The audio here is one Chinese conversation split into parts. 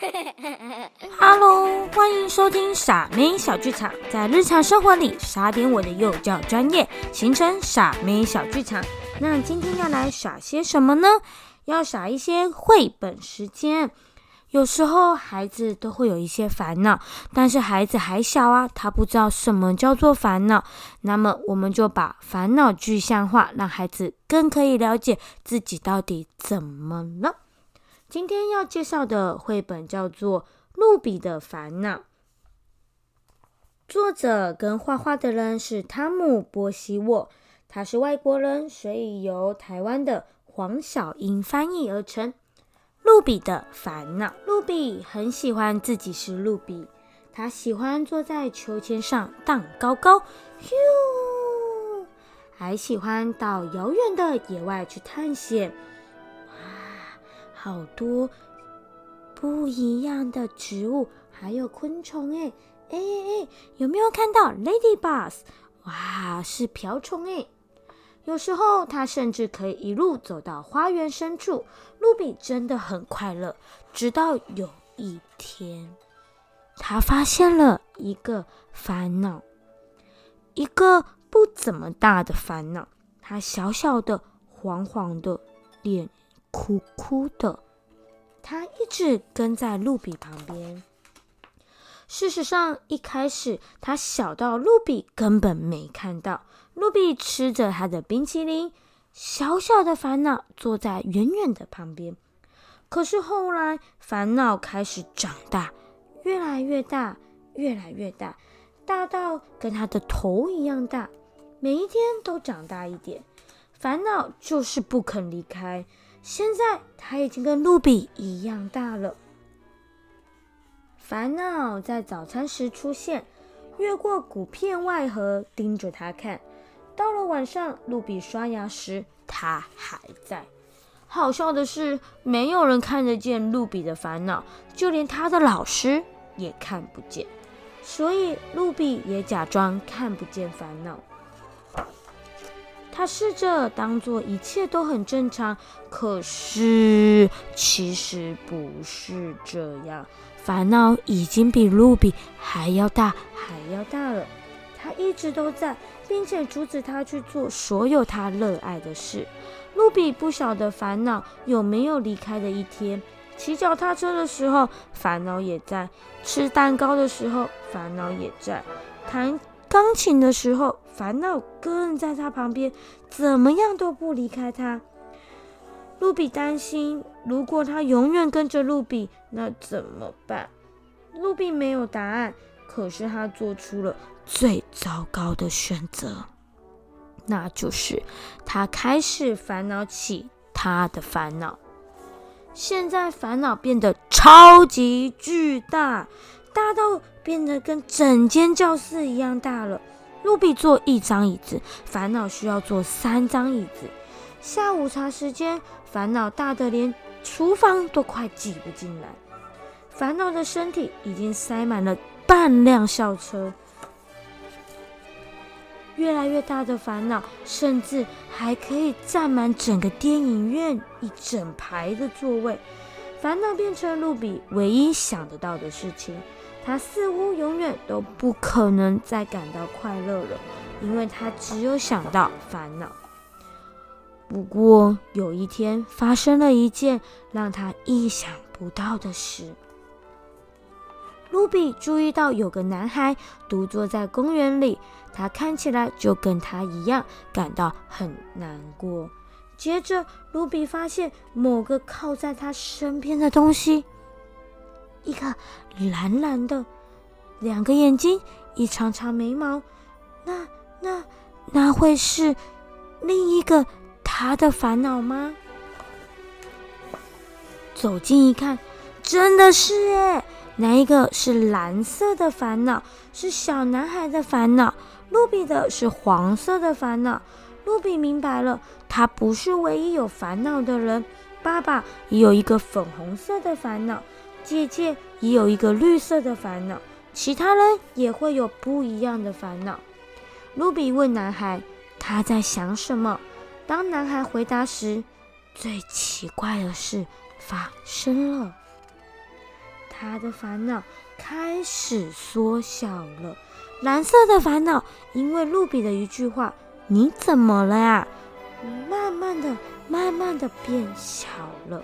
Hello，欢迎收听傻妹小剧场，在日常生活里傻点我的幼教专业，形成傻妹小剧场。那今天要来耍些什么呢？要耍一些绘本时间。有时候孩子都会有一些烦恼，但是孩子还小啊，他不知道什么叫做烦恼。那么我们就把烦恼具象化，让孩子更可以了解自己到底怎么了。今天要介绍的绘本叫做《露比的烦恼》，作者跟画画的人是汤姆·波西沃，他是外国人，所以由台湾的黄小英翻译而成。露比的烦恼。露比很喜欢自己是露比，他喜欢坐在秋千上荡高高，咻，还喜欢到遥远的野外去探险。好多不一样的植物，还有昆虫哎哎哎，有没有看到 Ladybug？哇，是瓢虫哎。有时候，他甚至可以一路走到花园深处。露比真的很快乐。直到有一天，他发现了一个烦恼，一个不怎么大的烦恼。他小小的、黄黄的，脸哭哭的。他一直跟在露比旁边。事实上，一开始他小到露比根本没看到。露比吃着他的冰淇淋，小小的烦恼坐在远远的旁边。可是后来，烦恼开始长大，越来越大，越来越大，大到跟他的头一样大，每一天都长大一点。烦恼就是不肯离开。现在，他已经跟露比一样大了。烦恼在早餐时出现，越过谷片外盒，盯着他看。到了晚上，露比刷牙时，他还在。好笑的是，没有人看得见露比的烦恼，就连他的老师也看不见。所以，露比也假装看不见烦恼。他试着当做一切都很正常，可是其实不是这样。烦恼已经比露比还要大，还要大了。他一直都在，并且阻止他去做所有他热爱的事。露比不晓得烦恼有没有离开的一天。骑脚踏车的时候，烦恼也在；吃蛋糕的时候，烦恼也在；弹钢琴的时候，烦恼更在他旁边，怎么样都不离开他。露比担心，如果他永远跟着露比，那怎么办？露比没有答案，可是他做出了最糟糕的选择，那就是他开始烦恼起他的烦恼。现在烦恼变得超级巨大，大到变得跟整间教室一样大了。露比坐一张椅子，烦恼需要坐三张椅子。下午茶时间。烦恼大得连厨房都快挤不进来，烦恼的身体已经塞满了半辆校车。越来越大的烦恼，甚至还可以占满整个电影院一整排的座位。烦恼变成露比唯一想得到的事情，他似乎永远都不可能再感到快乐了，因为他只有想到烦恼。不过有一天，发生了一件让他意想不到的事。露比注意到有个男孩独坐在公园里，他看起来就跟他一样，感到很难过。接着，露比发现某个靠在他身边的东西，一个蓝蓝的，两个眼睛，一长长眉毛。那、那、那会是另一个？他的烦恼吗？走近一看，真的是哎，那一个是蓝色的烦恼，是小男孩的烦恼。露比的是黄色的烦恼。露比明白了，他不是唯一有烦恼的人。爸爸也有一个粉红色的烦恼，姐姐也有一个绿色的烦恼，其他人也会有不一样的烦恼。露比问男孩：“他在想什么？”当男孩回答时，最奇怪的事发生了。他的烦恼开始缩小了。蓝色的烦恼，因为露比的一句话：“你怎么了呀？”慢慢的、慢慢的变小了。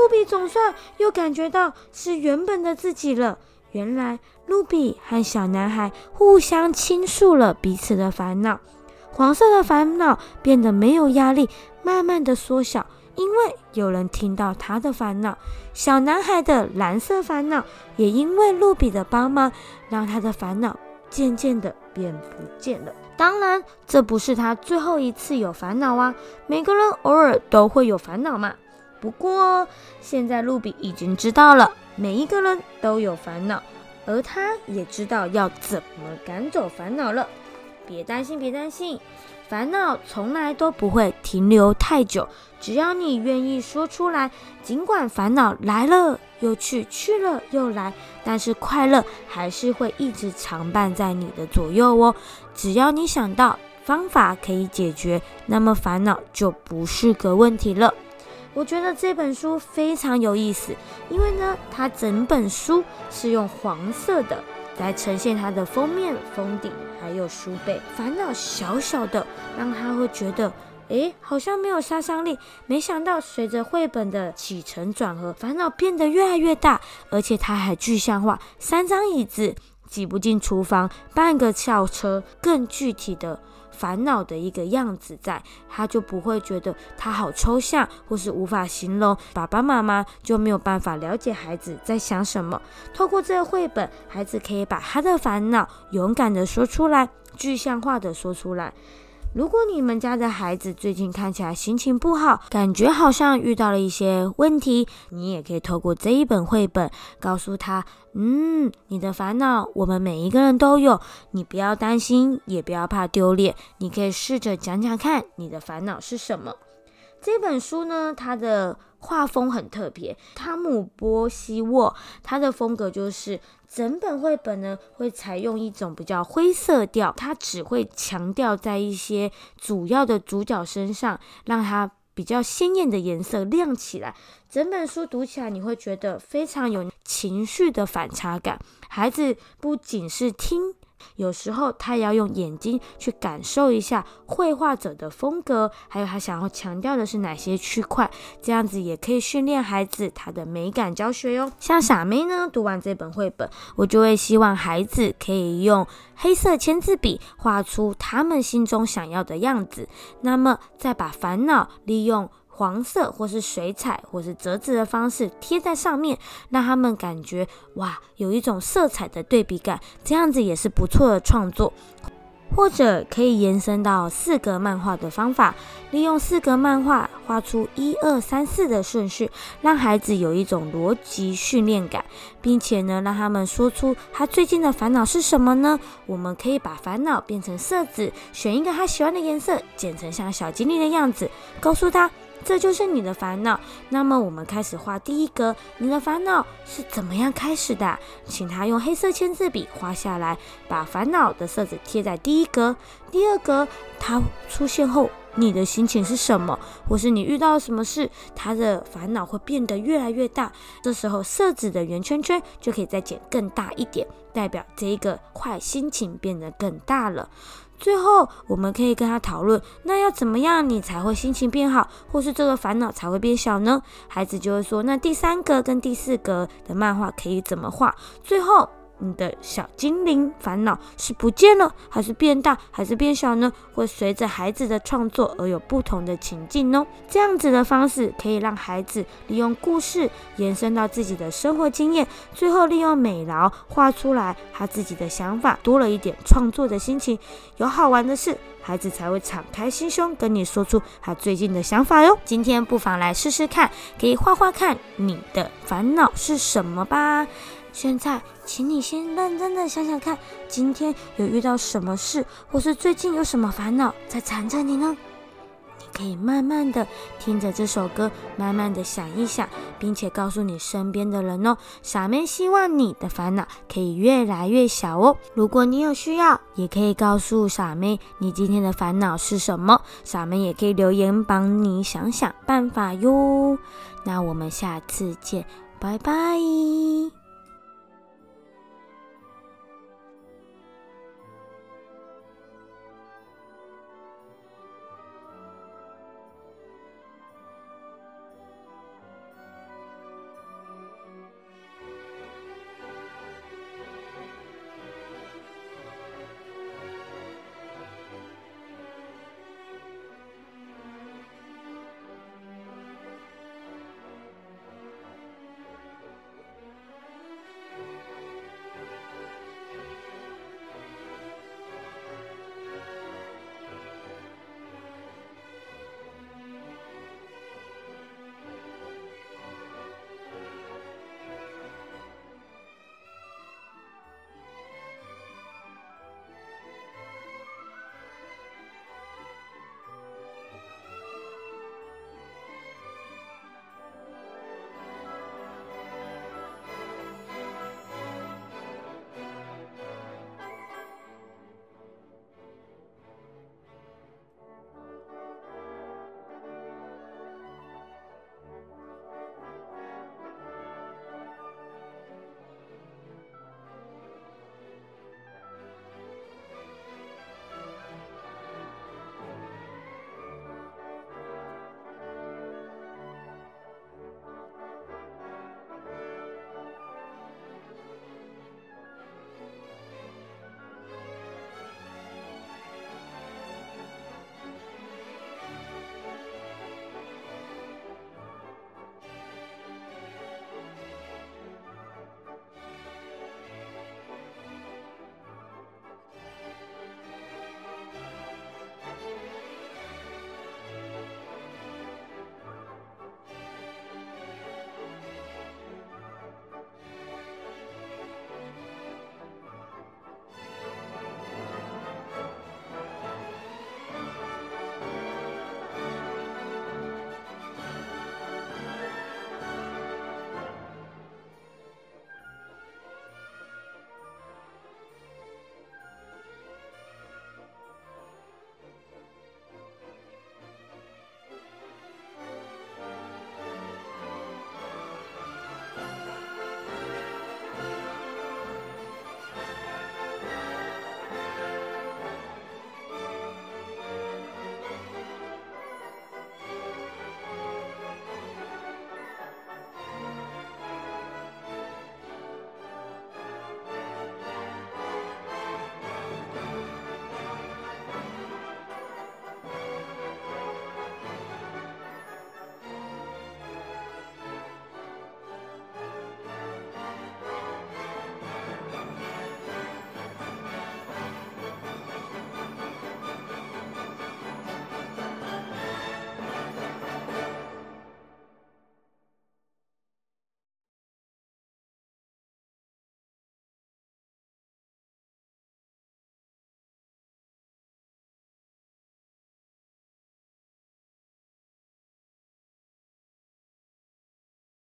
露比总算又感觉到是原本的自己了。原来，露比和小男孩互相倾诉了彼此的烦恼。黄色的烦恼变得没有压力，慢慢的缩小，因为有人听到他的烦恼。小男孩的蓝色烦恼也因为露比的帮忙，让他的烦恼渐渐的变不见了。当然，这不是他最后一次有烦恼啊！每个人偶尔都会有烦恼嘛。不过，现在露比已经知道了，每一个人都有烦恼，而他也知道要怎么赶走烦恼了。别担心，别担心，烦恼从来都不会停留太久，只要你愿意说出来。尽管烦恼来了又去，去了又来，但是快乐还是会一直常伴在你的左右哦。只要你想到方法可以解决，那么烦恼就不是个问题了。我觉得这本书非常有意思，因为呢，它整本书是用黄色的。来呈现它的封面、封底，还有书背。烦恼小小的，让他会觉得，诶，好像没有杀伤力。没想到随着绘本的起承转合，烦恼变得越来越大，而且它还具象化。三张椅子挤不进厨房，半个校车更具体的。烦恼的一个样子，在他就不会觉得他好抽象，或是无法形容。爸爸妈妈就没有办法了解孩子在想什么。透过这个绘本，孩子可以把他的烦恼勇敢的说出来，具象化的说出来。如果你们家的孩子最近看起来心情不好，感觉好像遇到了一些问题，你也可以透过这一本绘本告诉他：嗯，你的烦恼我们每一个人都有，你不要担心，也不要怕丢脸，你可以试着讲讲看你的烦恼是什么。这本书呢，它的画风很特别，汤姆波西沃，他的风格就是整本绘本呢会采用一种比较灰色调，他只会强调在一些主要的主角身上，让它比较鲜艳的颜色亮起来。整本书读起来你会觉得非常有情绪的反差感，孩子不仅是听。有时候他也要用眼睛去感受一下绘画者的风格，还有他想要强调的是哪些区块，这样子也可以训练孩子他的美感教学哟。像傻妹呢，读完这本绘本，我就会希望孩子可以用黑色签字笔画出他们心中想要的样子，那么再把烦恼利用。黄色或是水彩或是折纸的方式贴在上面，让他们感觉哇，有一种色彩的对比感，这样子也是不错的创作。或者可以延伸到四格漫画的方法，利用四格漫画画出一二三四的顺序，让孩子有一种逻辑训练感，并且呢，让他们说出他最近的烦恼是什么呢？我们可以把烦恼变成色纸，选一个他喜欢的颜色，剪成像小精灵的样子，告诉他。这就是你的烦恼。那么，我们开始画第一格。你的烦恼是怎么样开始的？请他用黑色签字笔画下来，把烦恼的色子贴在第一格。第二格，它出现后，你的心情是什么？或是你遇到什么事？他的烦恼会变得越来越大。这时候，色纸的圆圈圈就可以再剪更大一点，代表这一个坏心情变得更大了。最后，我们可以跟他讨论，那要怎么样你才会心情变好，或是这个烦恼才会变小呢？孩子就会说，那第三格跟第四格的漫画可以怎么画？最后，你的小精灵烦恼是不见了，还是变大，还是变小呢？会随着孩子的创作而有不同的情境哦。这样子的方式可以让孩子利用故事延伸到自己的生活经验，最后利用美劳画出来他自己的想法，多了一点创作的心情。有好玩的事，孩子才会敞开心胸跟你说出他最近的想法哟。今天不妨来试试看，可以画画看你的烦恼是什么吧。现在，请你先认真的想想看，今天有遇到什么事，或是最近有什么烦恼在缠着你呢？你可以慢慢的听着这首歌，慢慢的想一想，并且告诉你身边的人哦。傻妹希望你的烦恼可以越来越小哦。如果你有需要，也可以告诉傻妹你今天的烦恼是什么，傻妹也可以留言帮你想想办法哟。那我们下次见，拜拜。